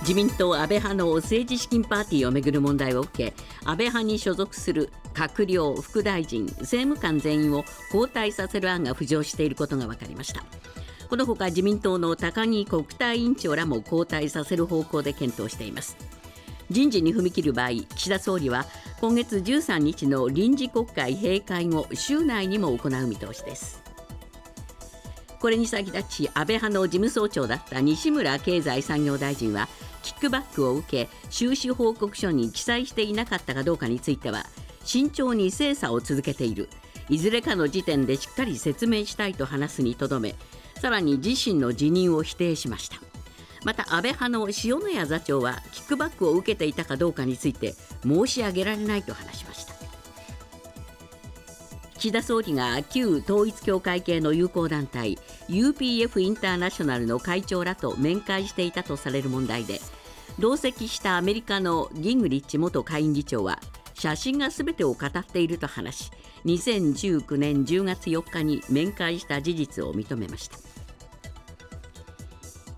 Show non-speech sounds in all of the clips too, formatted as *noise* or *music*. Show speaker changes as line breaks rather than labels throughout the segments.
自民党安倍派の政治資金パーティーをめぐる問題を受け安倍派に所属する閣僚副大臣政務官全員を交代させる案が浮上していることが分かりました。このほか自民党の高木国対委員長らも交代させる方向で検討しています。人事に踏み切る場合岸田総理は今月13日の臨時国会閉会後週内にも行う見通しです。これに先立ち安倍派の事務総長だった西村経済産業大臣はキックバックを受け収支報告書に記載していなかったかどうかについては慎重に精査を続けている。いずれかの時点でしっかり説明したいと話すにとどめさらに自身の辞任を否定しました。また安倍派の塩谷座長はキックバックを受けていたかどうかについて申し上げられないと話しました。岸田総理が旧統一教会系の友好団体 UPF インターナショナルの会長らと面会していたとされる問題で同席したアメリカのギングリッチ元下院議長は写真が全てを語っていると話し2019年10月4日に面会した事実を認めました。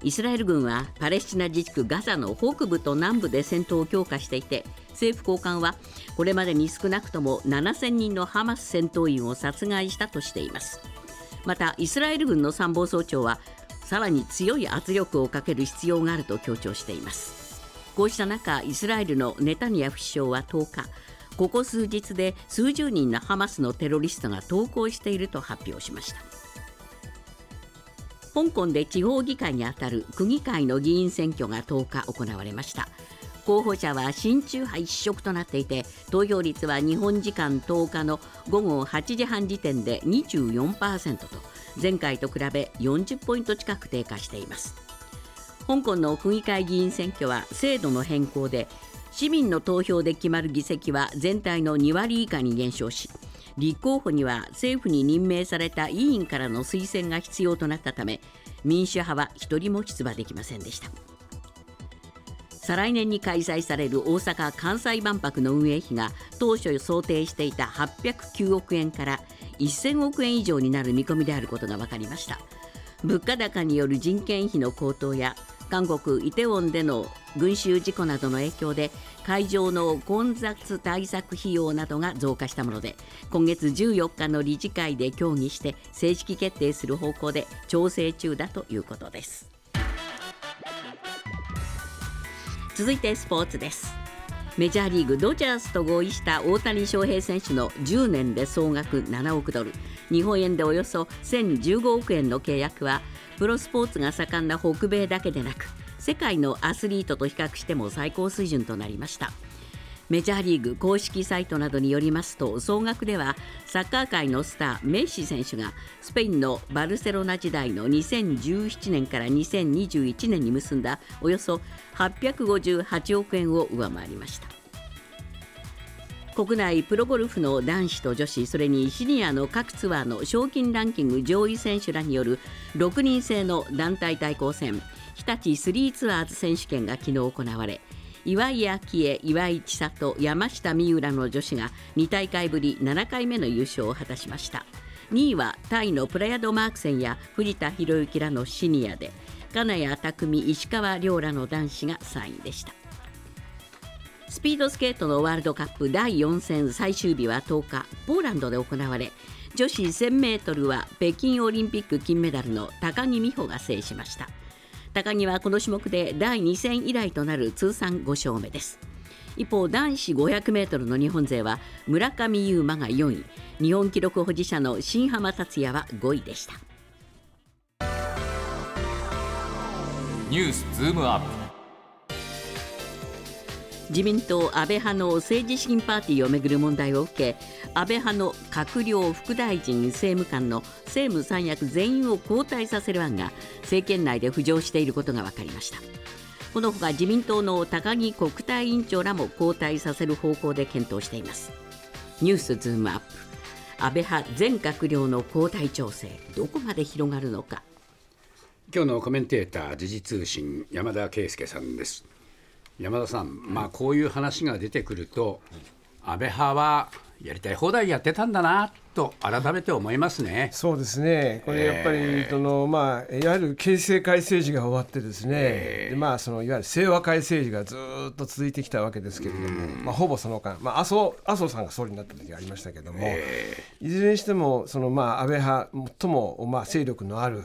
イスラエル軍はパレスチナ自治区ガザの北部と南部で戦闘を強化していて政府高官はこれまでに少なくとも7000人のハマス戦闘員を殺害したとしています。またイスラエル軍の参謀総長はさらに強い圧力をかける必要があると強調しています。こうした中イスラエルのネタニヤフ首相は10日ここ数日で数十人のハマスのテロリストが投降していると発表しました。香港で地方議会にあたる区議会の議員選挙が10日行われました。候補者は親中派一色となっていて投票率は日本時間10日の午後8時半時点で24%と前回と比べ40ポイント近く低下しています。香港の区議会議員選挙は制度の変更で市民の投票で決まる議席は全体の2割以下に減少し立候補には政府に任命された委員からの推薦が必要となったため民主派は1人も出馬できませんでした。再来年に開催される大阪・関西万博の運営費が当初想定していた809億円から1000億円以上になる見込みであることが分かりました。物価高による人件費の高騰や韓国イテウォンでの群衆事故などの影響で会場の混雑対策費用などが増加したもので今月14日の理事会で協議して正式決定する方向で調整中だということです。続いてスポーツです。メジャーリーグドジャースと合意した大谷翔平選手の10年で総額7億ドル。日本円でおよそ1015億円の契約はプロスポーツが盛んな北米だけでなく世界のアスリートと比較しても最高水準となりました。メジャーリーグ公式サイトなどによりますと総額ではサッカー界のスターメッシ選手がスペインのバルセロナ時代の2017年から2021年に結んだおよそ858億円を上回りました。国内プロゴルフの男子と女子それにシニアの各ツアーの賞金ランキング上位選手らによる6人制の団体対抗戦日立スリーツアーズ選手権が昨日行われ岩井明恵、岩井千里、山下美浦の女子が2大会ぶり7回目の優勝を果たしました。2位はタイのプラヤドマークセンや藤田博之らのシニアで金谷拓実、石川遼らの男子が3位でした。スピードスケートのワールドカップ第4戦最終日は10日ポーランドで行われ女子 1000m は北京オリンピック金メダルの高木美帆が制しました。高木はこの種目で第2戦以来となる通算5勝目です。一方男子 500m の日本勢は村上優真が4位。日本記録保持者の新濱達也は5位でした。
ニュースズームアップ。
自民党安倍派の政治資金パーティーをめぐる問題を受け安倍派の閣僚副大臣政務官の政務三役全員を交代させる案が政権内で浮上していることが分かりました。このほか自民党の高木国対委員長らも交代させる方向で検討しています。ニュースズームアップ。安倍派全閣僚の交代調整どこまで広がるのか。
今日のコメンテーター時事通信山田圭介さんです。山田さん、まあ、こういう話が出てくると、安倍派はやりたい放題やってたんだなと改めて思いますね。
そうですね、これやっぱり、そのまあ、いわゆる形成会政治が終わってですね、でまあ、そのいわゆる清和会政治がずっと続いてきたわけですけれども、まあ、ほぼその間、まあ、麻生麻生さんが総理になった時がありましたけれども、いずれにしてもその、まあ、安倍派最も、まあ、勢力のある、う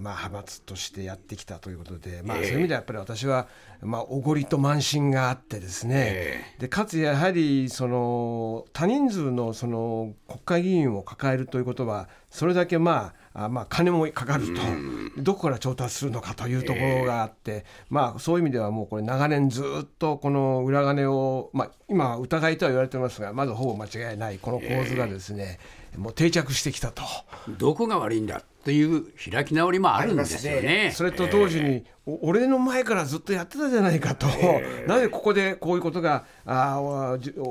まあ、派閥としてやってきたということで、まあ、そういう意味ではやっぱり私は、まあ、おごりと慢心があってですね、でかつやはりその多人数のその国会議員を抱えるということはそれだけまああまあ金もかかると、どこから調達するのかというところがあって、まあそういう意味ではもうこれ長年ずっとこの裏金を、まあ、今は疑いとは言われてますがまずほぼ間違いないこの構図がですね、もう定着してきたと。
どこが悪いんだという開き直りもあるんですよね。
それと同時に、お俺の前からずっとやってたじゃないかと、なぜここでこういうことがあ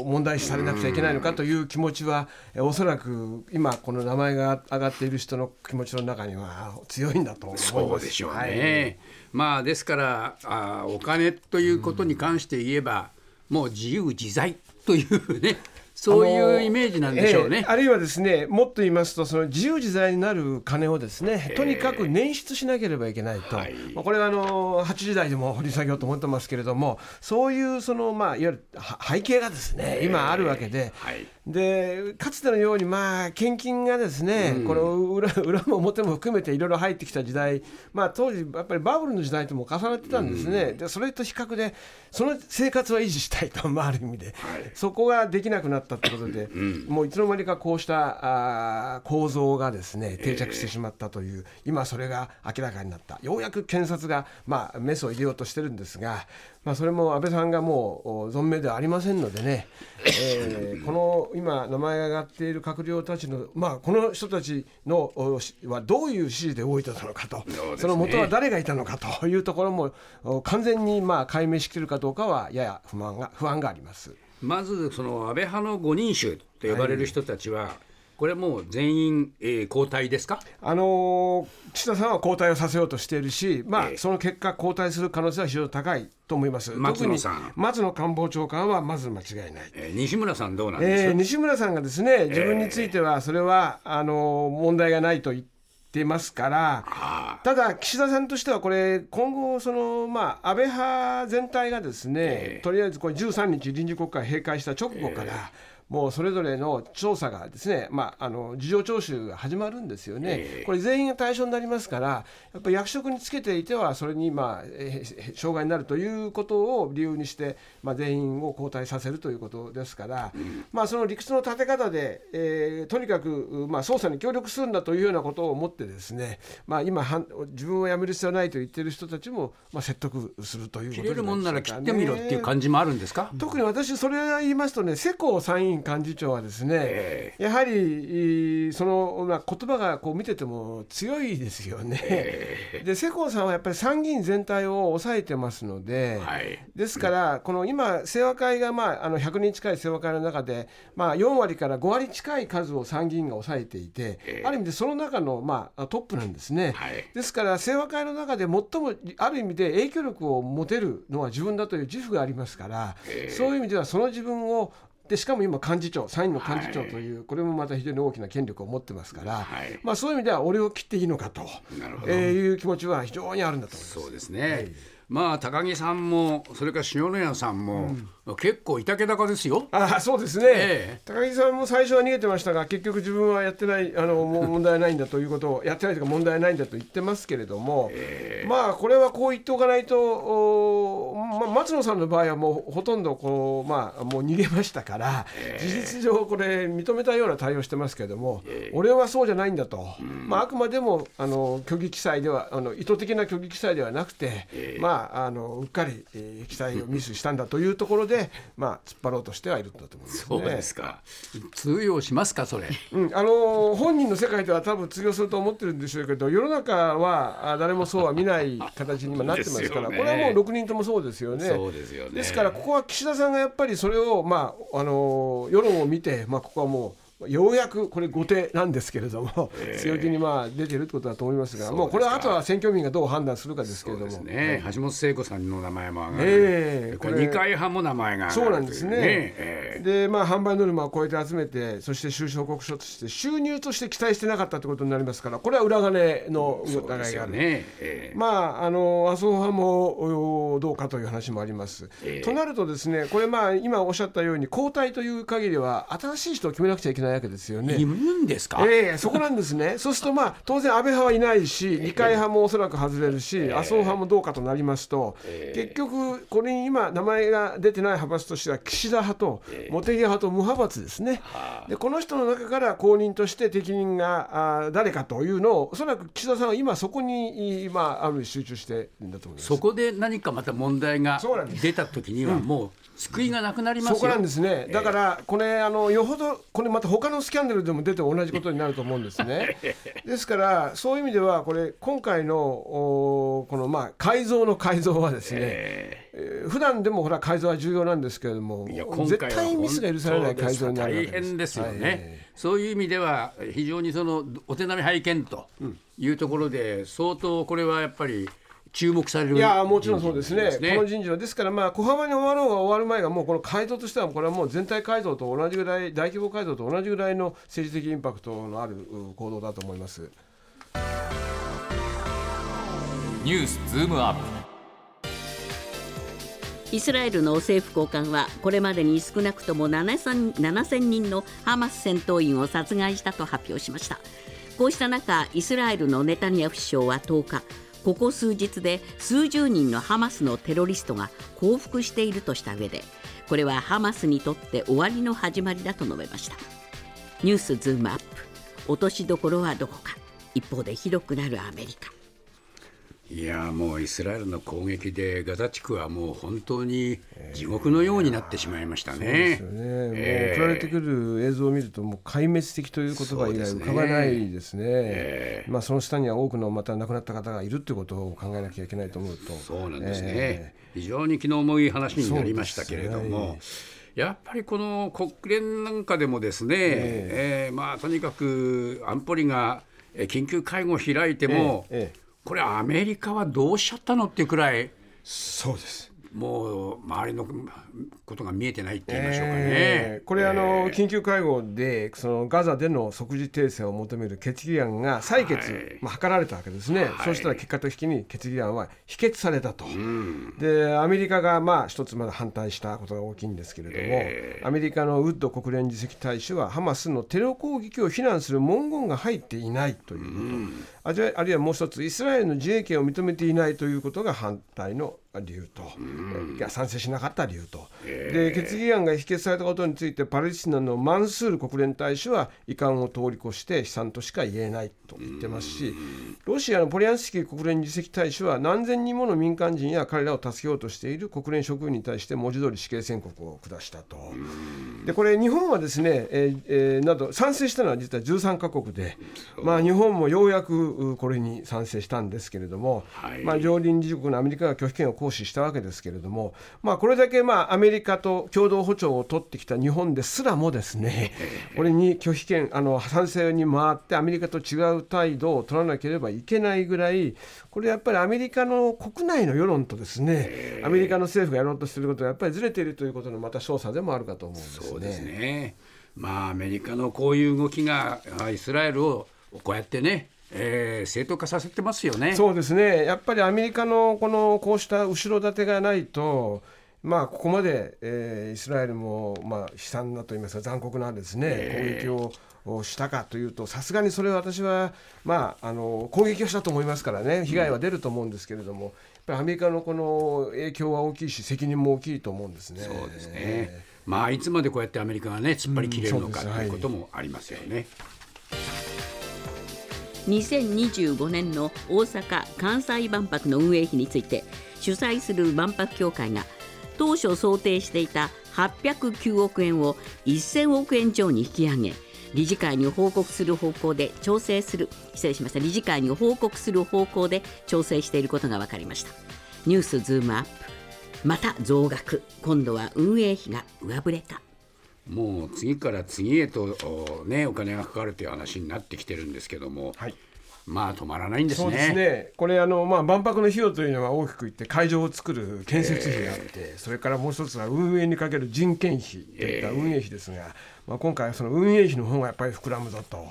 問題視されなくちゃいけないのかという気持ちは、えおそらく今、この名前が上がっている人の気持ちの中には強いんだと思います。
そうでしょうね。
はい
まあですからあお金ということに関して言えば、もう自由自在というねそういうイメージなんでしょうね。
ええあるいはですねもっと言いますとその自由自在になる金をですねとにかく捻出しなければいけないと、
はい
まあこれはあの8時台でも掘り下げようと思ってますけれどもそういうその、まあ、いわゆるは背景がですね今あるわけで。
はい
でかつてのように、まあ、献金がですね、この裏裏も表も含めていろいろ入ってきた時代、まあ、当時、やっぱりバブルの時代とも重なってたんですね、でそれと比較で、その生活は維持したいと、まあ、ある意味で、そこができなくなったということで、もういつの間にかこうしたあー構造がですね定着してしまったという、今、それが明らかになった、ようやく検察が、まあ、メスを入れようとしてるんですが、まあ、それも安倍さんがもうお存命ではありませんのでね、えーこの今、名前が挙がっている閣僚たちの、まあ、この人たちのはどういう指示で動いてたのかと、その元は誰がいたのかというところも、お完全にまあ解明しきれるかどうかは、やや不満が不安があります。
まずその安倍派の五人衆と呼ばれる人たちは、これもう全員、えー交代ですか？
あのー岸田さんは交代をさせようとしているし、まあ
ええ。
その結果、交代する可能性は非常に高いと思います。
松野さん。
松野官房長官はまず間違いない。
えー西村さんどうなんですか、
えー西村さんがですね自分についてはそれは、あの問題がないと言ってますから
あ
ただ岸田さんとしてはこれ今後その、まあ、安倍派全体がですね、
ええ。
とりあえずこれ13日臨時国会閉会した直後から、もうそれぞれの調査がですね、まあ、あの事情聴取が始まるんですよね、
ええ。
これ全員が対象になりますからやっぱり役職につけていてはそれに、まあ、えー障害になるということを理由にして、まあ、全員を交代させるということですから、まあ、その理屈の立て方で、えーとにかく、まあ、捜査に協力するんだというようなことを思ってですね、まあ、今はん自分を辞める必要はないと言っている人たちも、まあ、説得するということ
切れるもんなら切ってみろっていう感じもあるんですか、
特に私、それを言いますとね、世耕参院幹事長はですね、
え
やはりその、まあ、言葉がこう見てても強いですよね。で、世耕さんはやっぱり参議院全体を抑えてますので、
はい。
ですから、この今、清和会が、まあ、あの100人近い清和会の中で、まあ、4割から5割近い数を参議院が抑えていて、
ええ。
ある意味でその中の、まあ、トップなんですね。
はい。
ですから、清和会の中で最もある意味で影響力を持てるのは自分だという自負がありますから、そういう意味ではその自分をでしかも今幹事長参院の幹事長という、これもまた非常に大きな権力を持ってますから、
はい。
まあ、そういう意味では俺を切っていいのかと、えーいう気持ちは非常にあるんだと思います。
そうですね、まあ高木さんもそれから塩谷さんも、結構いたけ高ですよ。
ああそうですね、
ええ。
高木さんも最初は逃げてましたが結局自分はやってないあのもう問題ないんだということをやってないというか問題ないんだと言ってますけれども、まあこれはこう言っておかないと、おまあ、松野さんの場合はもうほとんどこう、まあ、もう逃げましたから、事実上これ認めたような対応してますけれども、俺はそうじゃないんだと、まあ、あくまでもあの虚偽記載ではあの意図的な虚偽記載ではなくて、まあ、あのうっかり、えー記載をミスしたんだというところで、まあ、突っ張ろうとしてはいるんだと思います、ね。
そうですか通用しますかそれ
うん、あの本人の世界では多分通用すると思ってるんでしょうけど世の中はあ誰もそうは見ない形に今なってますから、
ね
これはもう6人ともそうですよね。
そうですよね
ですからここは岸田さんがやっぱりそれを、まあ、あの世論を見て、まあ、ここはもうようやくこれ後手なんですけれども、強気にまあ出てるってことだと思いますが、もうこれはあとは選挙民がどう判断するかですけれども。
ね、橋本聖子さんの名前も上がる、
ええ。
これ二階派も名前が上がる
そうなんですね。
え
で、まあ、販売ノルマを超えて集めて、そして収支報告書として収入として期待してなかったということになりますから、これは裏金の疑いがある。
ね、ええ。
まあ、あの麻生派もおどうかという話もあります。となるとですねこれまあ今おっしゃったように交代という限りは新しい人を決めなくちゃいけないわけですよね。
いるんですか、
ええそこなんですね、そうすると、まあ、当然、安倍派はいないし、二階派もおそらく外れるし、麻生派もどうかとなりますと、結局、これに今、名前が出てない派閥としては、岸田派と茂木派と無派閥ですね、でこの人の中から後任として適任があ誰かというのを、おそらく岸田さんは今、そこに今、ある集中してるんだと思います。
そこで何かまた問題が出た時にはもう救いがなくなりますよ、
そこなんですね、だからこれ、あのよほど、これまた他のスキャンダルでも出て同じことになると思うんですね。*laughs* ですから、そういう意味では、これ、今回のおこのまあ改造の改造はですね、えー普段でもほら、改造は重要なんですけれども、
いや今
絶対ミスが許されない改造になるわ
大
けです。
変ですよね、
はい。
そういう意味では非常にそのお手並み拝見というところで相当これはやっぱり注目される
いやもちろんそうですね、
人事
この人事は、ですから、まあ、小幅に終わろうが終わる前が、もうこの改造としては、これはもう全体改造と同じぐらい、大規模改造と同じぐらいの政治的インパクトのあるう行動だと思います。
ニュースズームアップ。
イスラエルの政府高官はこれまでに少なくとも7000 7000人のハマス戦闘員を殺害したと発表しました。こうした中イスラエルのネタニヤフ首相は10日ここ数日で数十人のハマスのテロリストが降伏しているとした上でこれはハマスにとって終わりの始まりだと述べました。ニュースズームアップ。落としどころはどこか。一方でひどくなるアメリカ。
いやもうイスラエルの攻撃でガザ地区はもう本当に地獄のようになってしまいましたね。
ですよね、送られてくる映像を見ると、もう壊滅的という言葉以外浮かばないですね、まあ、その下には多くのまた亡くなった方がいるということを考えなきゃいけないと思うと、
そうなんですね、
え
非常に気の重い話になりましたけれど
そう
も、やっぱりこの国連なんかでもですね、えー。まあ、とにかく安保理がえー緊急会合を開いても、
えええ
これ、アメリカはどうしちゃったのっていうくらい、
そうです。
もう周りのことが見えてないって言いましょうかね。
えーこれ、あの緊急会合でそのガザでの即時停戦を求める決議案が採決、
はい。
まあ、図られたわけですね、
はい。
そうしたら結果的に決議案は否決されたと、でアメリカがまあ一つまだ反対したことが大きいんですけれども、
え
アメリカのウッド国連次席大使はハマスのテロ攻撃を非難する文言が入っていないということ、あるいはあるいはもう一つイスラエルの自衛権を認めていないということが反対の理由と、いや賛成しなかった理由と、で決議案が否決されたことについてパレスチナのマンスール国連大使は遺憾を通り越して悲惨としか言えないと言ってますしロシアのポリアンスキー国連次席大使は何千人もの民間人や彼らを助けようとしている国連職員に対して文字通り死刑宣告を下したと。でこれ日本はですね、えーえーなど賛成したのは実は13カ国で、まあ、日本もようやくうこれに賛成したんですけれども、
はい
まあ、常任理事国のアメリカが拒否権を行使したわけですけれども、まあ、これだけまあアメリカと共同歩調を取ってきた日本ですらもですねこれに拒否権あの賛成に回ってアメリカと違う態度を取らなければいけないぐらいこれやっぱりアメリカの国内の世論とですねアメリカの政府がやろうとしていることはやっぱりずれているということのまた証左でもあるかと思うんですね。
そうですね。まあアメリカのこういう動きがあイスラエルをこうやってね、えー正当化させてますよね。
そうですね、やっぱりアメリカのこのこうした後ろ盾がないと、まあ、ここまで、えーイスラエルも、まあ、悲惨なといいますか、残酷なですね、攻撃ををしたかというと、さすがにそれは私は、まあ、あの攻撃をしたと思いますからね、被害は出ると思うんですけれども、やっぱりアメリカのこの影響は大きいし、責任も大きいと思うんですね。
そうですね。まあいつまでこうやってアメリカがね突っ張り切れるのか
うん
ということもありますよね。
2025年の大阪・関西万博の運営費について主催する万博協会が当初想定していた809億円を1000億円超に引き上げ理事会に報告する方向で調整する失礼しました。理事会に報告する方向で調整していることが分かりました。ニュースズームアップ。また増額。今度は運営費が上振れか
もう次から次へとおねお金がかかるという話になってきてるんですけども、
はい。
まあ止まらないんですね。
そうですね。これあの、まあ、万博の費用というのは大きく言って会場を作る建設費があって、それからもう一つは運営にかける人件費といった運営費ですが、まあ、今回はその運営費の方がやっぱり膨らむぞと。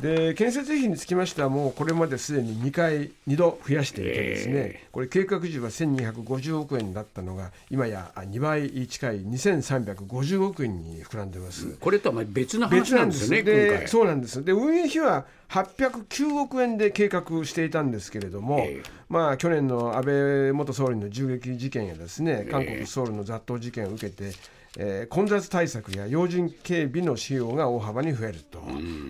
で建設費につきましてはもうこれまですでに2回2度増やしていてですね、これ計画時は1250億円だったのが今や2倍近い2350億円に膨らんでます。
これとはまあ別の話な
別なんんですす
で今回。
そうなんですで運営費は809億円で計画していたんですけれども、
ええ
まあ、去年の安倍元総理の銃撃事件やですね韓国ソウルの雑踏事件を受けて、えー混雑対策や要人警備の費用が大幅に増えると、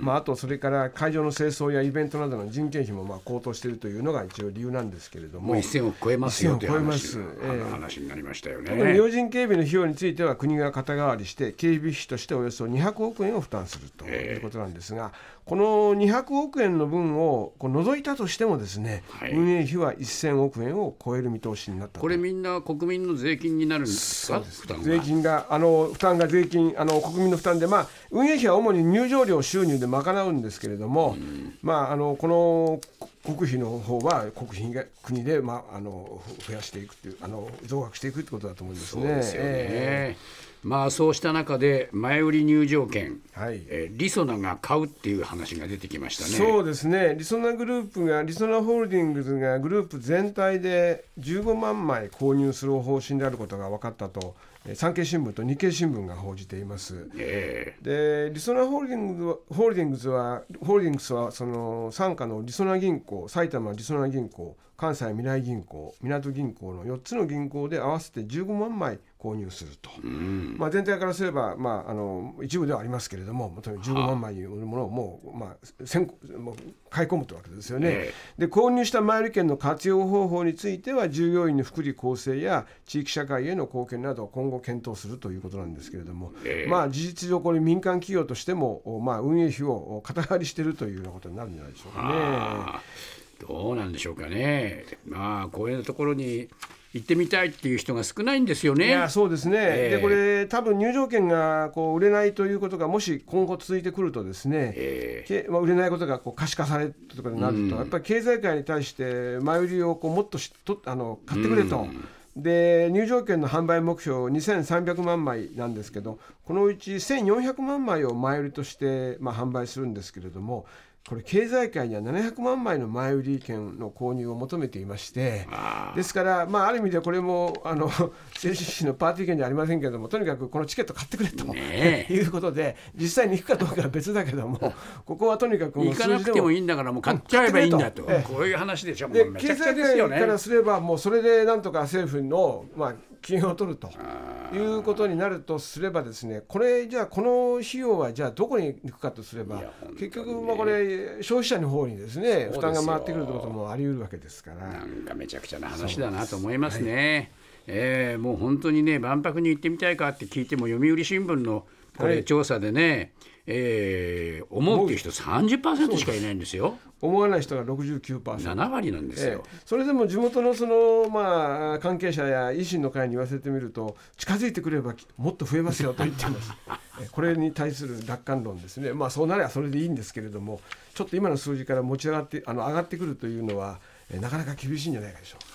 まあ、あとそれから会場の清掃やイベントなどの人件費もまあ高騰しているというのが一応理由なんですけれども。
もう1000億超えますよという
1000億超えま
話
ええ。
話になりましたよ
特に
ね。
要人警備の費用については国が肩代わりして警備費としておよそ200億円を負担するということなんですが、この200億円の分をこう除いたとしてもですね、
はい。
運営費は1000億円を超える見通しになったと。
これみんな国民の税金になるんですか？負担が。
税金があの負担が税金あの国民の負担で、まあ、運営費は主に入場料収入で賄うんですけれども、まあ、あのこの国費の方は国費が国で、まあ、あの増やしていくっていうあの増額していくってことだと思いますね。
そうですよね。
え
まあそうした中で前売り入場券、
はい
えーリソナが買うっていう話が出てきましたね。
そうですね、リソナグループが、リソナホールディングスがグループ全体で15万枚購入する方針であることが分かったと、えー産経新聞と日経新聞が報じています。
え
でリソナホールディングスはホールディングスはホールディングスはその傘下のリソナ銀行埼玉リソナ銀行関西未来銀行港銀行の4つの銀行で合わせて15万枚購入すると、まあ、全体からすれば、まあ、あの一部ではありますけれどもとにかく15万枚のものをもう,、まあ、先行もう買い込むというわけですよね。
え
で購入した前売り券の活用方法については従業員の福利厚生や地域社会への貢献などを今後検討するということなんですけれども、
ええ。
まあ事実上これ民間企業としても、おまあ、運営費を肩代わりしているというようなことになるんじゃないでしょうかね。
どうなんでしょうかね。まあこういうところに行ってみたいっていう人が少ないんですよね。
いやそうですね、
ええ
でこれ多分入場券がこう売れないということがもし今後続いてくるとですね、
え
けまあ、売れないことがこう可視化されるとかになると、やっぱり経済界に対して前売りをこうもっとしとあの買ってくれと。で入場券の販売目標2300万枚なんですけどこのうち1400万枚を前売りとして、まあ、販売するんですけれどもこれ経済界には700万枚の前売り券の購入を求めていましてですから、まあ、ある意味でこれもあの *laughs* 政治史のパーティー券じゃありませんけれどもとにかくこのチケット買ってくれと、
ねえ。*laughs*
いうことで実際に行くかどうかは別だけどもここはとにかく
行かなくてもいいんだからもう買っちゃえばいいんだと、こういう話でしょ
経済界から
ね。
すればもうそれでなんとか政府の、まあ、金を取るということになるとすればですねこれじゃあこの費用はじゃあどこに行くかとすれば、結局まあこれ消費者の方にですね負担が回ってくるということもあり得るわけですから。
なんかめちゃくちゃな話だなと思いますね。えーもう本当にね万博に行ってみたいかって聞いても読売新聞のこ
はい
れ調査でね、えー思うっていう人30%しかいないんですよ。
思わない人が69%。
7割なんです
ええ
よ。
それでも地元のその、まあ、関係者や維新の会に言わせてみると近づいてくればもっと増えますよと言ってます *laughs* えこれに対する楽観論ですね、まあ、そうなればそれでいいんですけれどもちょっと今の数字から持ち上がってあの上がってくるというのはえなかなか厳しいんじゃないかでしょうか。